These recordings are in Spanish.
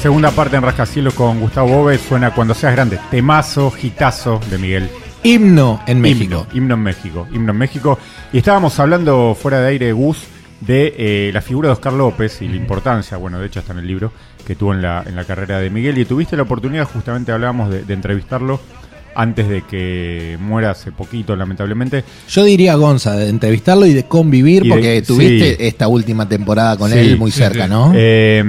Segunda parte en Rascacielos con Gustavo Bove suena Cuando seas grande. Temazo, gitazo de Miguel. Himno en México. Himno, himno en México. Himno en México. Y estábamos hablando fuera de aire, Gus, de eh, la figura de Oscar López y la importancia, bueno, de hecho está en el libro, que tuvo en la, en la carrera de Miguel. Y tuviste la oportunidad, justamente hablábamos de, de entrevistarlo antes de que muera hace poquito, lamentablemente. Yo diría, Gonza, de entrevistarlo y de convivir, Y de- porque tuviste sí. esta última temporada con Sí, él muy sí, cerca, sí. ¿no? Eh,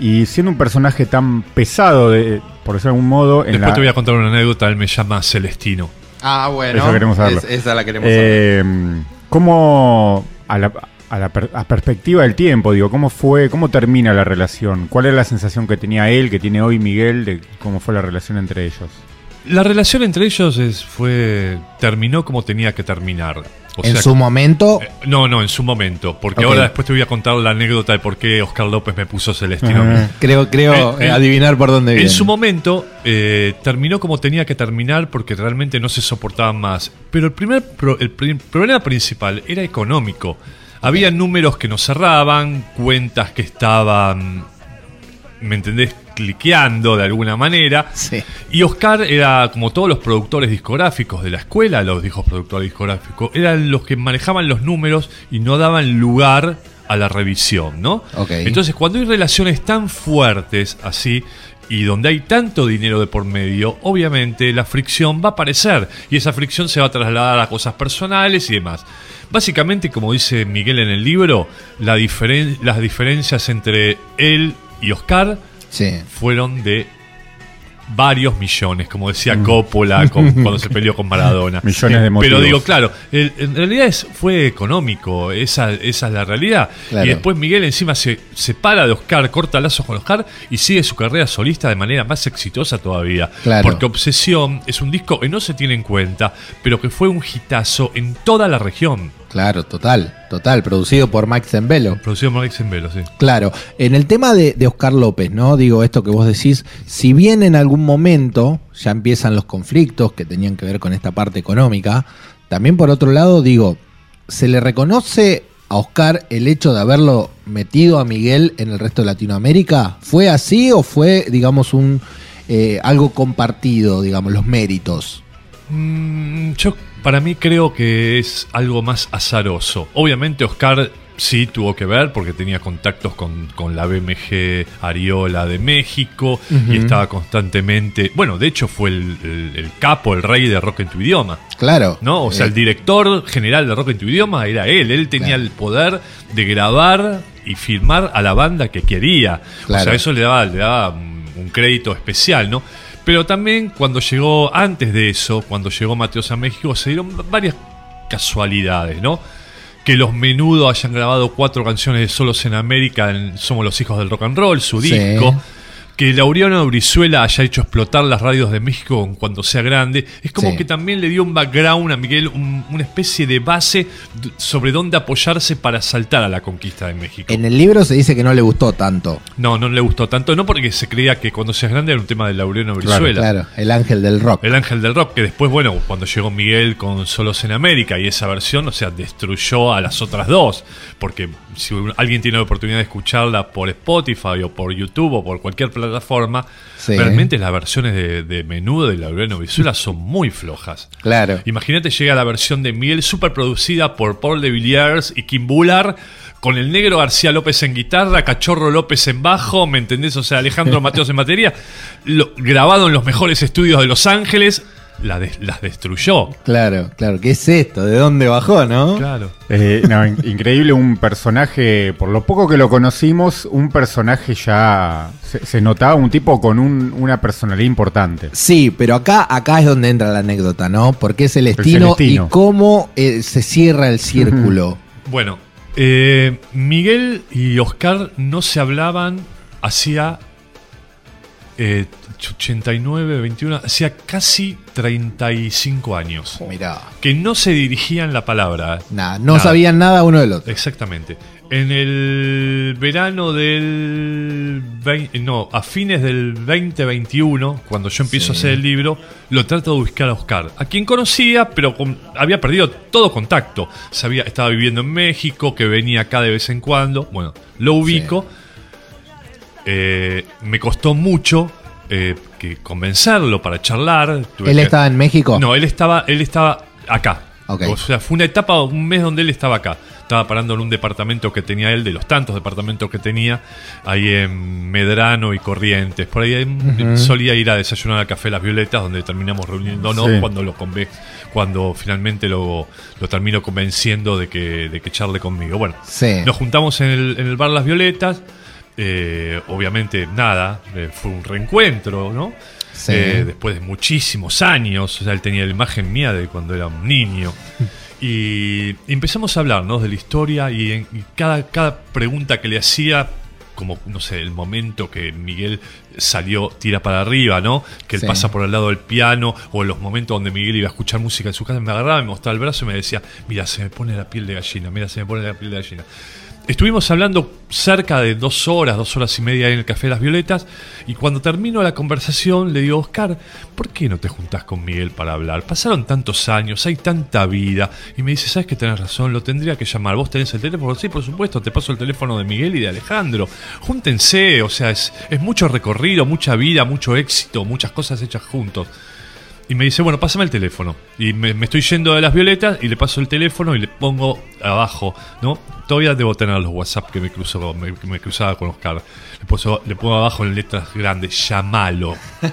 y siendo un personaje tan pesado, de, por decirlo de algún modo, en Después la- te voy a contar una anécdota, él me llama Celestino. ah, bueno. Eso queremos saberlo. esa la queremos Eh, ¿Cómo, a la, a la per- a perspectiva del tiempo, digo, cómo fue, cómo termina la relación? ¿Cuál era la sensación que tenía él, que tiene hoy Miguel, de cómo fue la relación entre ellos? La relación entre ellos es, fue terminó como tenía que terminar. O en sea, su momento, eh, no, no, en su momento. Porque ahora después te voy a contar la anécdota de por qué Oscar López me puso Celestino creo, creo Eh, adivinar por dónde viene. En su momento eh, terminó como tenía que terminar porque realmente no se soportaban más. Pero el primer pro- el problema principal era económico. Había números que no cerraban, cuentas que estaban, ¿me entendés? Cliqueando de alguna manera. Sí. Y Oscar era, como todos los productores discográficos de la escuela, los hijos productores discográficos, eran los que manejaban los números y no daban lugar a la revisión, ¿no? Ok. Entonces, cuando hay relaciones tan fuertes así y donde hay tanto dinero de por medio, obviamente la fricción va a aparecer y esa fricción se va a trasladar a cosas personales y demás. Básicamente, como dice Miguel en el libro, la diferen- las diferencias entre él y Oscar Sí. fueron de varios millones, como decía Coppola con- cuando se peleó con Maradona. Mm. Millones de motivos. Pero digo, claro, el- en realidad es, fue económico, esa, esa es la realidad. Claro. Y después Miguel encima se separa de Oscar, corta lazos con Oscar y sigue su carrera solista de manera más exitosa todavía. Claro. Porque Obsesión es un disco que no se tiene en cuenta, pero que fue un hitazo en toda la región. Claro, total, total, producido por Mike Zembello. Producido por Alex Velo, sí. Claro, en el tema de, de Oscar López, ¿no? Digo esto que vos decís, si bien en algún momento ya empiezan los conflictos que tenían que ver con esta parte económica, también por otro lado, digo, ¿se le reconoce a Oscar el hecho de haberlo metido a Miguel en el resto de Latinoamérica? ¿Fue así o fue, digamos, un eh, algo compartido, digamos, los méritos? Mm, yo para mí creo que es algo más azaroso. Obviamente Oscar sí tuvo que ver porque tenía contactos con, con la BMG Ariola de México y estaba constantemente... Bueno, de hecho fue el, el- el capo, el rey de Rock en tu idioma. Claro. ¿No? O sea, Eh, el director general de Rock en tu idioma era él. Él tenía Claro. el poder de grabar y filmar a la banda que quería. O Claro. sea, eso le daba, le daba un crédito especial, ¿no? Pero también cuando llegó, antes de eso, cuando llegó Mateos a México, se dieron varias casualidades, ¿no? Que los menudo hayan grabado cuatro canciones de Solos en América en Somos los Hijos del Rock and Roll, su Sí. disco. Que Laureano Brizuela haya hecho explotar las radios de México cuando sea grande, es como Sí. que también le dio un background a Miguel, un- una especie de base sobre dónde apoyarse para saltar a la conquista de México. En el libro se dice que no le gustó tanto. No, no le gustó tanto, no porque se creía que cuando seas grande era un tema de Laureano Brizuela. Claro, el ángel del rock. El ángel del rock, que después, bueno, cuando llegó Miguel con Solos en América y esa versión, o sea, destruyó a las otras dos. Porque si alguien tiene la oportunidad de escucharla por Spotify o por YouTube o por cualquier plataforma, Sí. realmente las versiones de, de menudo de Laureano Brizuela son muy flojas. Claro. Imagínate llega la versión de Miguel super producida por Paul de Villiers y Kim Bullard con el negro García López en guitarra, Cachorro López en bajo, ¿me entendés? O sea, Alejandro Mateos en batería, lo- grabado en los mejores estudios de Los Ángeles, la las destruyó. Claro, claro. ¿Qué es esto? ¿De dónde bajó, no? Claro. Eh, no, in- increíble un personaje, por lo poco que lo conocimos, un personaje ya se, se notaba un tipo con un- una personalidad importante. Sí, pero acá, acá es donde entra la anécdota, ¿no? Porque es Celestino, Celestino. y cómo eh, se cierra el círculo. Bueno, eh, Miguel y Oscar no se hablaban hacía eh, 89, 21, hacía casi 35 años. Mirá. Que no se dirigían la palabra. Nada, no Nada. sabían nada uno del otro. Exactamente. En el verano del... vein- No, a fines del 2021, cuando yo empiezo Sí. a hacer el libro, lo trato de buscar a Oscar, a quien conocía, pero con- había perdido todo contacto. Sabía, estaba viviendo en México, que venía acá de vez en cuando. Bueno, lo ubico. Eh, me costó mucho eh, que convencerlo para charlar. Tuve ¿Él que- estaba en México? No, él estaba, él estaba acá. Ok. O sea, fue una etapa, un mes donde él estaba acá. Estaba parando en un departamento que tenía él, de los tantos departamentos que tenía, ahí en Medrano y Corrientes. Por ahí solía ir a desayunar al Café Las Violetas, donde terminamos reuniéndonos Sí. cuando lo cuando finalmente lo, lo termino convenciendo de que, de que charle conmigo. Bueno, Sí. nos juntamos en el, en el bar Las Violetas. Eh, obviamente, nada, eh, fue un reencuentro, ¿no? Sí. Eh, después de muchísimos años, o sea, él tenía la imagen mía de cuando era un niño. Y empezamos a hablar, ¿no? De la historia y, en- y cada, cada pregunta que le hacía, como, no sé, el momento que Miguel salió, tira para arriba, ¿no? Que él Sí. pasa por el lado del piano, o en los momentos donde Miguel iba a escuchar música en su casa, me agarraba, me mostraba el brazo y me decía, mira, se me pone la piel de gallina, mira, se me pone la piel de gallina. Estuvimos hablando cerca de dos horas, dos horas y media en el Café Las Violetas, y cuando termino la conversación le digo, Oscar, ¿por qué no te juntás con Miguel para hablar? Pasaron tantos años, hay tanta vida. Y me dice, ¿sabes que tenés razón? Lo tendría que llamar. ¿Vos tenés el teléfono? Sí, por supuesto, te paso el teléfono de Miguel y de Alejandro. Júntense, o sea, es, es mucho recorrido, mucha vida, mucho éxito, muchas cosas hechas juntos. Y me dice, bueno, pásame el teléfono. Y me, estoy yendo de las violetas y le paso el teléfono y le pongo abajo, ¿no? Todavía debo tener los WhatsApp que me, cruzó, me, que me cruzaba con Oscar. Le, puso- le pongo abajo en letras grandes, llamalo.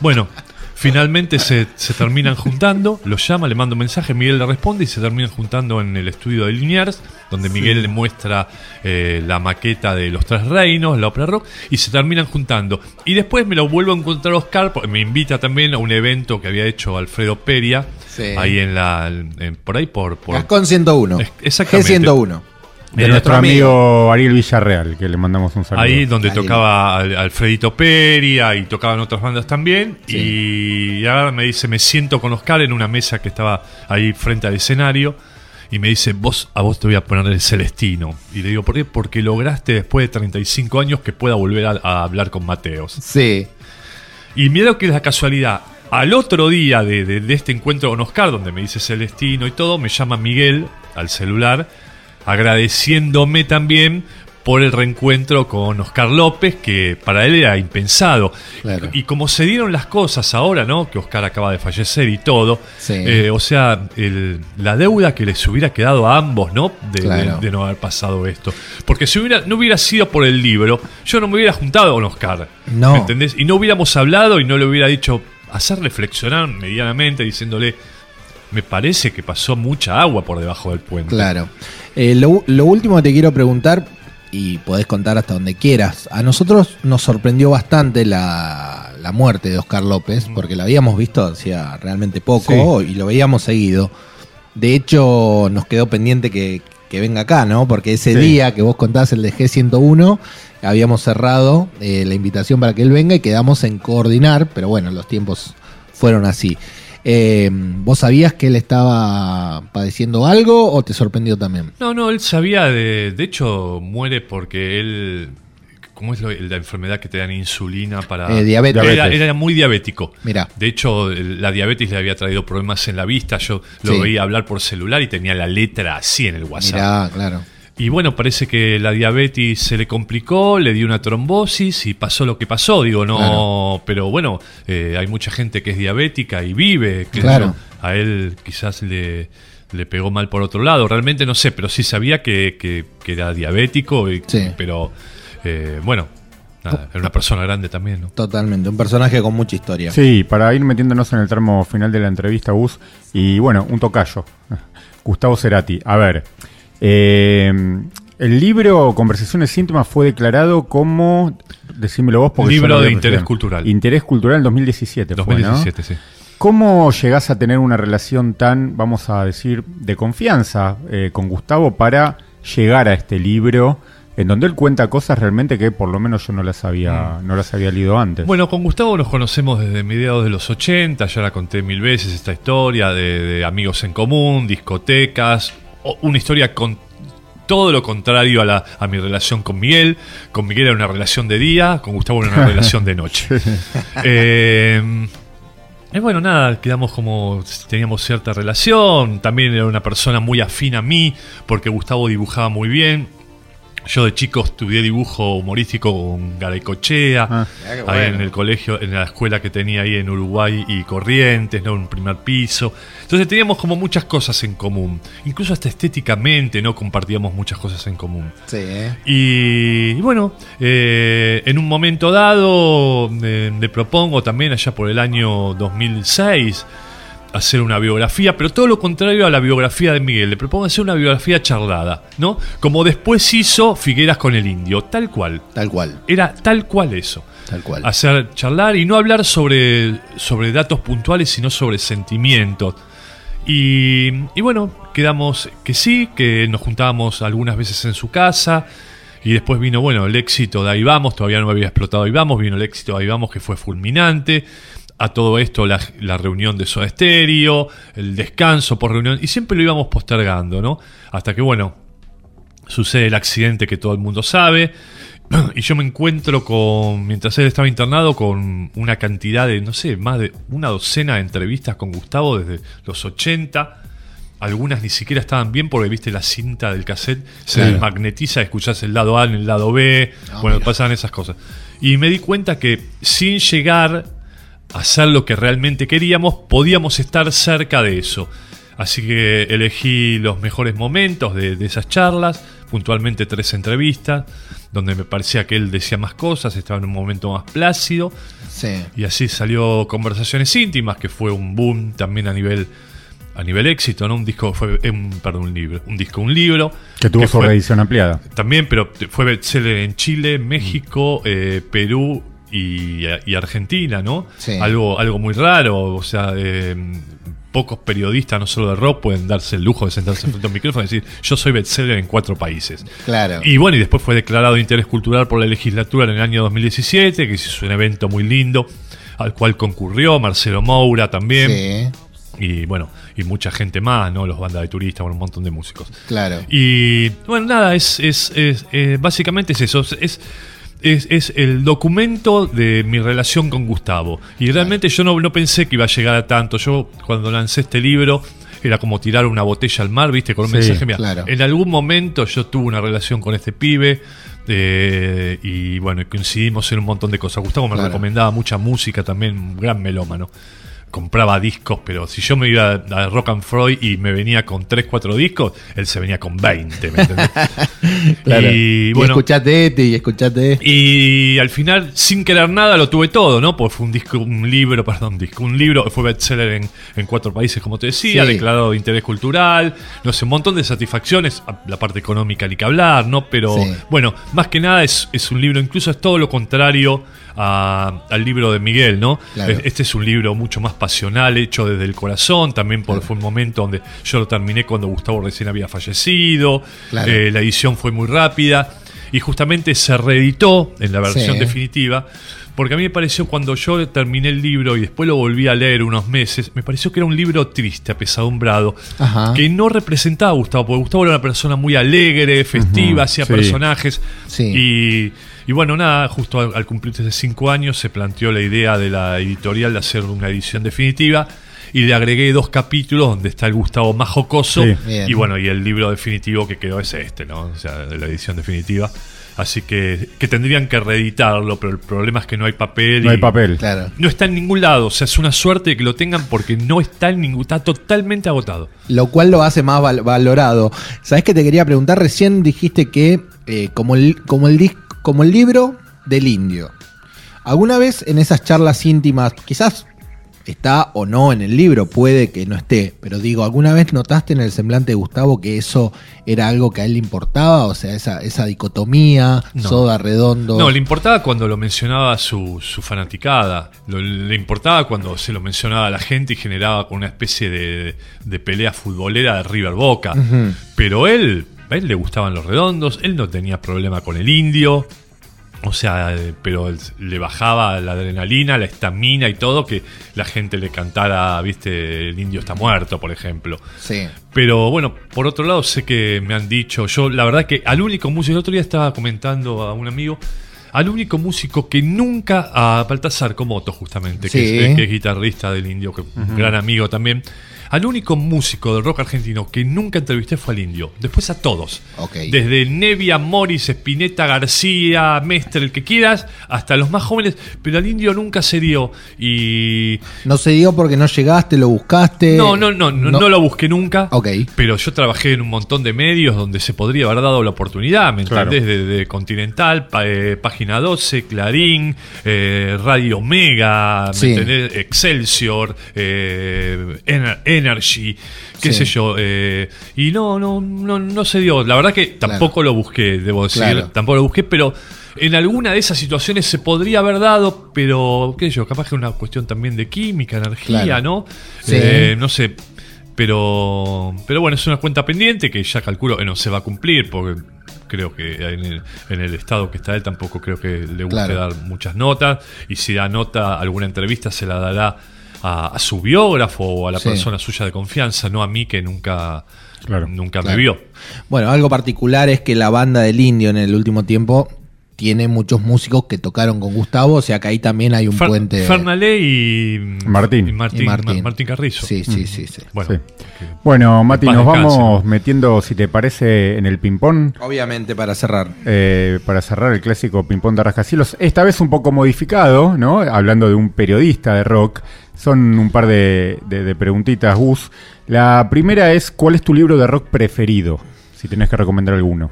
Bueno, finalmente se, se terminan juntando, lo llama, le manda un mensaje, Miguel le responde y se terminan juntando en el estudio de Liniers, donde Miguel le muestra eh, la maqueta de Los Tres Reinos, la ópera rock, y se terminan juntando. Y después me lo vuelvo a encontrar Oscar, porque me invita también a un evento que había hecho Alfredo Peria, Sí. ahí en la, en- por ahí por... por Gascón 101. Es- exactamente. G101. De nuestro amigo Ariel Villarreal, que le mandamos un saludo. Ahí donde Ahí. tocaba Al- Alfredito Peria y tocaban otras bandas también. Y ahora me dice, me siento con Oscar en una mesa que estaba ahí frente al escenario. Y me dice, vos, a vos te voy a poner el Celestino. Y le digo, ¿por qué? Porque lograste después de 35 años que pueda volver a, a hablar con Mateos. Sí. Y mira que es la casualidad. Al otro día de, de- de este encuentro con Oscar, donde me dice Celestino y todo, me llama Miguel al celular, agradeciéndome también por el reencuentro con Oscar López, que para él era impensado. Claro. Y como se dieron las cosas ahora, ¿no? Que Oscar acaba de fallecer y todo, Sí. eh, o sea, el- la deuda que les hubiera quedado a ambos, ¿no? De, de- Claro. de no haber pasado esto. Porque si hubiera, no hubiera sido por el libro, yo no me hubiera juntado con Oscar. No. ¿Me entendés? Y no hubiéramos hablado y no le hubiera dicho, hacer reflexionar medianamente, diciéndole, me parece que pasó mucha agua por debajo del puente. Claro. Eh, lo, lo último que te quiero preguntar, y podés contar hasta donde quieras, a nosotros nos sorprendió bastante la, la muerte de Oscar López, porque la habíamos visto hacía realmente poco y lo veíamos seguido. De hecho, nos quedó pendiente que, que venga acá, ¿no? Porque ese Sí. día que vos contás, el de G101, habíamos cerrado eh, la invitación para que él venga y quedamos en coordinar, pero bueno, los tiempos fueron así. Eh, ¿Vos sabías que él estaba padeciendo algo o te sorprendió también? No, no, él sabía de. De hecho, muere porque él. ¿Cómo es lo- la enfermedad que te dan insulina para.? Eh, diabetes. Era, era muy diabético. Mirá. De hecho, la diabetes le había traído problemas en la vista. Yo lo Sí. veía hablar por celular y tenía la letra así en el WhatsApp. Mirá, claro. Y bueno, parece que la diabetes se le complicó, le dio una trombosis y pasó lo que pasó. Digo, no, Claro. pero bueno, eh, hay mucha gente que es diabética y vive. qué sé Claro. yo. A él quizás le, le pegó mal por otro lado. Realmente no sé, pero sí sabía que, que- que era diabético. y- Sí. Pero eh, bueno, nada, era una persona grande también, ¿no? Totalmente. Un personaje con mucha historia. Sí, para ir metiéndonos en el tramo final de la entrevista, Gus, y bueno, un tocayo, Gustavo Cerati. A ver, eh, el libro Conversaciones íntimas fue declarado como, decímelo vos, porque Libro de interés cultural. Interés cultural en 2017, fue, ¿no? 2017, sí. ¿Cómo llegás a tener una relación tan, vamos a decir, de confianza eh, con Gustavo para llegar a este libro en donde él cuenta cosas realmente que por lo menos yo no las había, no las había leído antes? Bueno, con Gustavo nos conocemos desde mediados de los 80, ya la conté mil veces esta historia de, de amigos en común, discotecas, una historia con todo lo contrario a, la, a mi relación con Miguel. Con Miguel era una relación de día, con Gustavo era una relación de noche. Eh, y bueno, nada, quedamos como teníamos cierta relación. También era una persona muy afín a mí, porque Gustavo dibujaba muy bien. Yo de chico estudié dibujo humorístico con Garaycochea, Ah. Ahí bueno. en el colegio, en la escuela que tenía ahí en Uruguay y Corrientes, ¿no? Un primer piso. Entonces teníamos como muchas cosas en común. Incluso hasta estéticamente, ¿no? Compartíamos muchas cosas en común. Sí, ¿eh? Y, y bueno, eh, en un momento dado eh, le propongo también allá por el año 2006 hacer una biografía, pero todo lo contrario a la biografía de Miguel. Le propongo hacer una biografía charlada, ¿no? Como después hizo Figueras con el Indio, tal cual. Tal cual, Era tal cual eso. tal cual. Hacer charlar y no hablar sobre, sobre datos puntuales, sino sobre sentimientos. Y, y bueno, quedamos que sí, que nos juntábamos algunas veces en su casa. Y después vino, bueno, el éxito de Ahí Vamos, todavía no había explotado Ahí Vamos, vino el éxito de Ahí Vamos que fue fulminante. A todo esto la, la reunión de Soda Stereo, el descanso por reunión, y siempre lo íbamos postergando, ¿no? Hasta que, bueno, sucede el accidente que todo el mundo sabe. Y yo me encuentro con, mientras él estaba internado, con una cantidad de, no sé, más de una docena de entrevistas con Gustavo desde los 80. Algunas ni siquiera estaban bien porque viste la cinta del cassette, se Claro. desmagnetiza, escuchás el lado A en el lado B, Ah, bueno, mira. pasaban esas cosas. Y me di cuenta que sin llegar hacer lo que realmente queríamos, podíamos estar cerca de eso. Así que elegí los mejores momentos de, de esas charlas, puntualmente tres entrevistas, donde me parecía que él decía más cosas, estaba en un momento más plácido, Sí. y así salió Conversaciones íntimas, que fue un boom también a nivel a nivel éxito, ¿no? Un disco fue un, perdón, un libro, un disco, un libro Que tuvo su fue- reedición ampliada. también, pero fue bestseller en Chile, México, eh, Perú y, y Argentina, ¿no? Sí. Algo, algo muy raro, o sea, eh, pocos periodistas, no solo de rock, pueden darse el lujo de sentarse frente a un micrófono y decir, yo soy bestseller en cuatro países. Claro. Y bueno, y después fue declarado de interés cultural por la legislatura en el año 2017, que hizo un evento muy lindo, al cual concurrió Marcelo Moura también, Sí, y bueno, y mucha gente más, ¿no? Los bandas de turistas, bueno, un montón de músicos. claro. Y bueno, nada, es, es, es, eh, básicamente es eso. Es, es, es el documento de mi relación con Gustavo. Y realmente yo no, no pensé que iba a llegar a tanto. Yo cuando lancé este libro era como tirar una botella al mar, ¿viste? Con un Sí, mensaje. Mira, claro. en algún momento yo tuve una relación con este pibe. eh, y bueno, coincidimos en un montón de cosas. Gustavo me Claro. recomendaba mucha música también, un gran melómano. Compraba discos, pero si yo me iba a Rock and Freud y me venía con 3, 4 discos, él se venía con 20, ¿me entendés? claro. Y Y, bueno, escuchate este y escuchate este. y al final, sin querer nada, lo tuve todo, ¿no? Porque fue un disco, un libro, perdón, disco, un libro, fue bestseller en, en cuatro países, como te decía, Sí. declarado de interés cultural, no sé, un montón de satisfacciones, la parte económica ni que hablar, ¿no? Pero Sí. bueno, más que nada es, es un libro, incluso es todo lo contrario a- al libro de Miguel, ¿no? Claro. Este es un libro mucho más pasional, hecho desde el corazón, también porque fue un momento donde yo lo terminé cuando Gustavo recién había fallecido, Claro. eh, la edición fue muy rápida y justamente se reeditó en la versión Sí. definitiva. Porque a mí me pareció cuando yo terminé el libro y después lo volví a leer unos meses, me pareció que era un libro triste, apesadumbrado, Ajá. que no representaba a Gustavo, porque Gustavo era una persona muy alegre, festiva, hacía sí. personajes. Sí. Y, y bueno, nada, justo al, al cumplirse cinco años se planteó la idea de la editorial de hacer una edición definitiva. Y le agregué dos capítulos donde está el Gustavo más jocoso. Sí. Y bueno, y el libro definitivo que quedó es este, ¿no? O sea, de la edición definitiva. Así que, que tendrían que reeditarlo, pero el problema es que no hay papel. No hay y- papel. Claro. No está en ningún lado. O sea, es una suerte que lo tengan porque no está en ningún. Está totalmente agotado. Lo cual lo hace más val- valorado. ¿Sabes qué te quería preguntar? Recién dijiste que eh, como, el, como, el dis- como el libro del indio. ¿Alguna vez en esas charlas íntimas, quizás está o no en el libro, puede que no esté, pero digo, ¿alguna vez notaste en el semblante de Gustavo que eso era algo que a él le importaba? O sea, esa, esa dicotomía, No. soda redondo. No, le importaba cuando lo mencionaba su, su fanaticada. Lo- le importaba cuando se lo mencionaba a la gente y generaba una especie de, de pelea futbolera de River Boca. Pero él, a él le gustaban los redondos, él no tenía problema con el indio. O sea, eh, pero le bajaba la adrenalina, la estamina y todo, que la gente le cantara, viste, el indio está muerto, por ejemplo. Sí. Pero bueno, por otro lado, sé que me han dicho, yo la verdad que al único músico, el otro día estaba comentando a un amigo, al único músico que nunca, a Baltasar Comoto justamente, que, es, que es guitarrista del indio, que un gran amigo también, Al único músico del rock argentino que nunca entrevisté fue al indio. Después a todos. Desde Nevia, Morris, Spinetta, García, Mestre, el que quieras, hasta los más jóvenes. Pero al indio nunca se dio. Y. No se dio porque no llegaste, lo buscaste. No, no, no, no, no lo busqué nunca. Ok. Pero yo trabajé en un montón de medios donde se podría haber dado la oportunidad, ¿me Claro. entendés? De, de Continental, pa- eh, Página 12, Clarín, eh, Radio Mega, ¿me Sí. entendés? Excelsior, eh, Ener- Energy, qué Sí. sé yo. eh, y no, no, no, no se dio. La verdad que tampoco lo busqué, debo decir. Claro. Tampoco lo busqué, pero en alguna de esas situaciones se podría haber dado, pero qué sé yo, capaz que una cuestión también de química, energía, Claro. ¿no? Sí. Eh, no sé. Pero, pero bueno, es una cuenta pendiente que ya calculo que no se va a cumplir porque creo que en el, en el estado que está él tampoco creo que le guste Claro. dar muchas notas y si da nota alguna entrevista se la dará a, a su biógrafo o a la Sí. persona suya de confianza, no a mí que nunca, Claro. nunca Claro. me vio. Bueno, algo particular es que la banda del Indio en el último tiempo tiene muchos músicos que tocaron con Gustavo, o sea que ahí también hay un Fer- puente. Fernalé y Martín. y Martín, y Martín. Ma- Martín Carrizo. Sí, sí, sí, sí. Bueno, Sí. Bueno, Mati, nos descanse. vamos metiendo, si te parece, en el ping-pong. Obviamente para cerrar. eh, para cerrar el clásico ping-pong de rascacielos. Esta vez un poco modificado, ¿no? Hablando de un periodista de rock. Son un par de, de- de preguntitas, Gus. La primera es: ¿cuál es tu libro de rock preferido? Si tenés que recomendar alguno.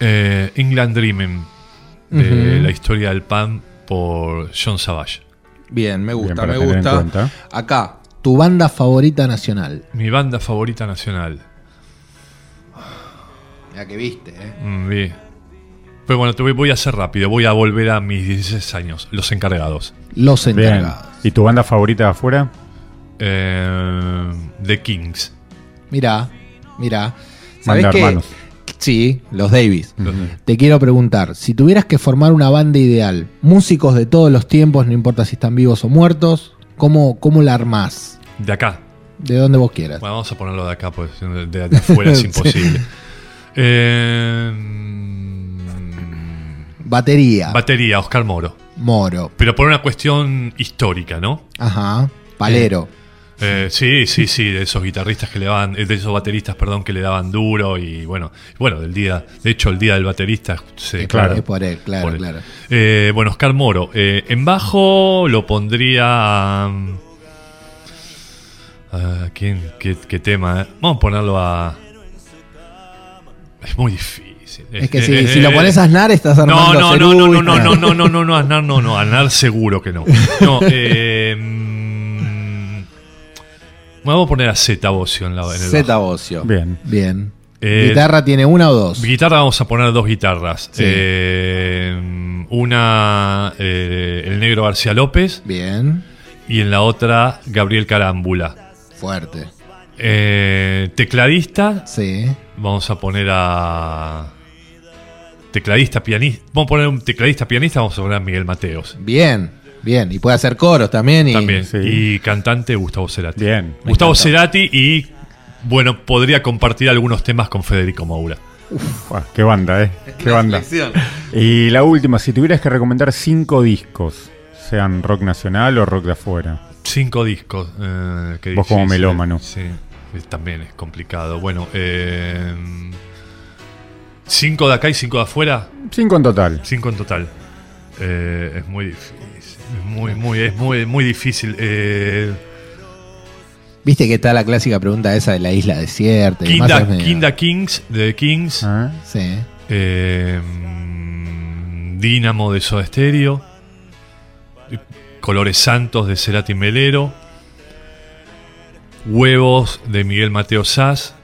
Eh, England Dreaming, de la historia del pan por John Savage. Bien, me gusta, Bien, me gusta. Acá, tu banda favorita nacional. Mi banda favorita nacional. La que viste, ¿eh? Mm, bien. Pero bueno, te voy, voy a hacer rápido. Voy a volver a mis 16 años. Los encargados. Los Bien. encargados. ¿Y tu banda favorita de afuera? Eh, The Kings. Mira, mira. ¿Sabés hermanos. Sí, los Davis. Los- Te quiero preguntar, si tuvieras que formar una banda ideal, músicos de todos los tiempos, no importa si están vivos o muertos, ¿cómo, cómo la armás? De acá. De donde vos quieras. Bueno, vamos a ponerlo de acá, pues de, de- de afuera es Sí. imposible. Eh, Batería, batería, Oscar Moro. Moro, Pero por una cuestión histórica, ¿no? ajá, Palero. Eh, sí, sí, sí, de esos guitarristas que le daban, de esos bateristas, perdón, que le daban duro y bueno, bueno, del día, de hecho el día del baterista, se, Claro. Es por él, claro, por él. claro. Eh, bueno, Oscar Moro, eh, en bajo lo pondría, um, a ¿quién, qué, qué tema? eh? Vamos a ponerlo a, es muy difícil. Es que Eh, si, eh, si lo eh, pones a Aznar estás armando no, no, Cerú no, no, no, no, no, no, no, no, Aznar no, no, Aznar seguro que no. No, eh, mm, vamos a poner a Zeta Bocio en, la, en el bajo. Bocio. Bien. Bien. Eh, ¿Guitarra tiene una o dos? Guitarra vamos a poner dos guitarras. Sí. Eh, una eh, el negro García López Bien. y en la otra Gabriel Carámbula. Fuerte. Eh, tecladista, Sí. vamos a poner a tecladista pianista. Vamos a poner un tecladista pianista, vamos a poner a Miguel Mateos. Bien. Bien. Y puede hacer coros también. Y... También. Sí. Y cantante Gustavo Cerati. Bien. Gustavo. Cerati y bueno, podría compartir algunos temas con Federico Moura. Buah, qué banda, ¿eh? Qué banda. Y la última, si tuvieras que recomendar cinco discos, sean rock nacional o rock de afuera. Cinco discos. eh, qué Vos como melómano. Sí, también es complicado. Bueno, eh, cinco de acá y cinco de afuera. Cinco en total. Cinco en total. Eh, es muy difícil. Es muy, muy, es muy, muy difícil. Eh, Viste que está la clásica pregunta esa de la isla desierta. y Kinda, es medio- Kinda Kings de The Kings. ¿Ah? Sí. Eh, Dínamo de Soda Stereo. Colores Santos de Cerati Melero. Huevos de Miguel Mateo Sass.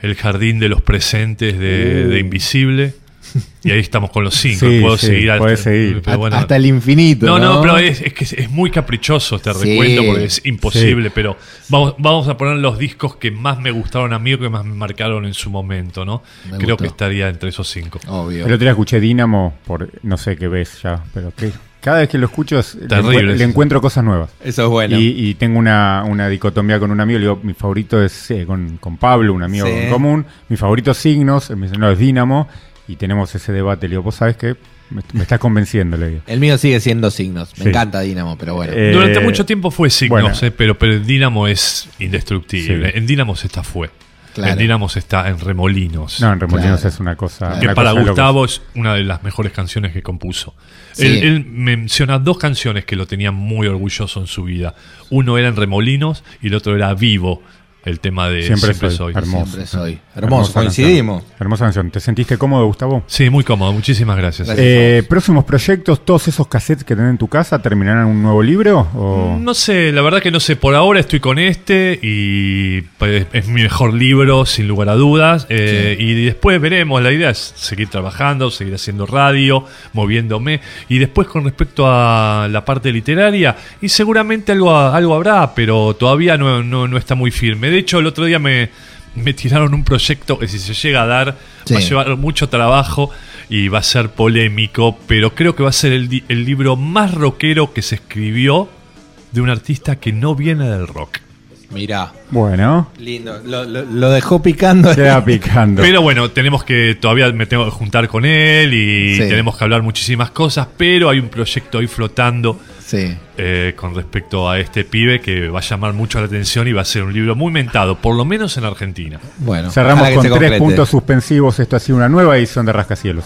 El Jardín de los Presentes de, de Invisible. Y ahí estamos con los cinco. Sí, Puedo sí, seguir al- podés seguir. pero bueno. Hasta el infinito. No, No, no, pero es, es que es, muy caprichoso este Sí. recuento porque es imposible, pero vamos, vamos a poner los discos que más me gustaron a mí o que más me marcaron en su momento, ¿no? Me Creo gustó. que estaría entre esos cinco. Obvio. El otro día escuché Dínamo por no sé qué ves ya, pero que cada vez que lo escucho es- le, Terrible. encuent- le encuentro cosas nuevas. Eso es bueno. Y, y tengo una, una dicotomía con un amigo. Le digo, mi favorito es eh, con, con Pablo, un amigo Sí. en común. Mi favorito es Signos. Él me dice, no, es Dínamo. Y tenemos ese debate. Le digo, vos sabés que me, me estás convenciendo, le digo. El mío sigue siendo signos. Me Sí. encanta Dinamo, pero bueno. Eh, Durante mucho tiempo fue signos, bueno. eh, pero, pero el Dinamo es indestructible. Sí. En Dinamo está fue. Claro. En Dinamo está en Remolinos. No, en Remolinos Claro. es una cosa. Claro. que una para cosa. Gustavo es una de las mejores canciones que compuso. Sí. Él, él menciona dos canciones que lo tenían muy orgulloso en su vida. Uno era en Remolinos y el otro era Vivo, el tema de Siempre, Siempre, soy. soy. Hermoso. Siempre soy. Hermoso, canción. coincidimos. Hermosa canción. ¿Te sentiste cómodo, Gustavo? Sí, muy cómodo. Muchísimas gracias. Gracias. Eh, próximos proyectos, todos esos cassettes que tenés en tu casa, ¿terminarán un nuevo libro? O... No sé, la verdad que no sé. Por ahora estoy con este y pues, es mi mejor libro, sin lugar a dudas. Eh, Y después veremos. La idea es seguir trabajando, seguir haciendo radio, moviéndome. Y después con respecto a la parte literaria, y seguramente algo, algo habrá, pero todavía no, no, no está muy firme. De hecho, el otro día me, me tiraron un proyecto que si se llega a dar Sí. va a llevar mucho trabajo y va a ser polémico, pero creo que va a ser el, di- el libro más rockero que se escribió de un artista que no viene del rock. Mirá. Bueno, Lindo. Lo, lo- lo dejó picando. queda picando. Pero bueno, tenemos que, todavía me tengo que juntar con él y Sí. tenemos que hablar muchísimas cosas, pero hay un proyecto ahí flotando Sí. eh, con respecto a este pibe que va a llamar mucho la atención y va a ser un libro muy mentado, por lo menos en Argentina. Bueno. Cerramos con tres puntos suspensivos. Esto ha sido una nueva edición de Rascacielos.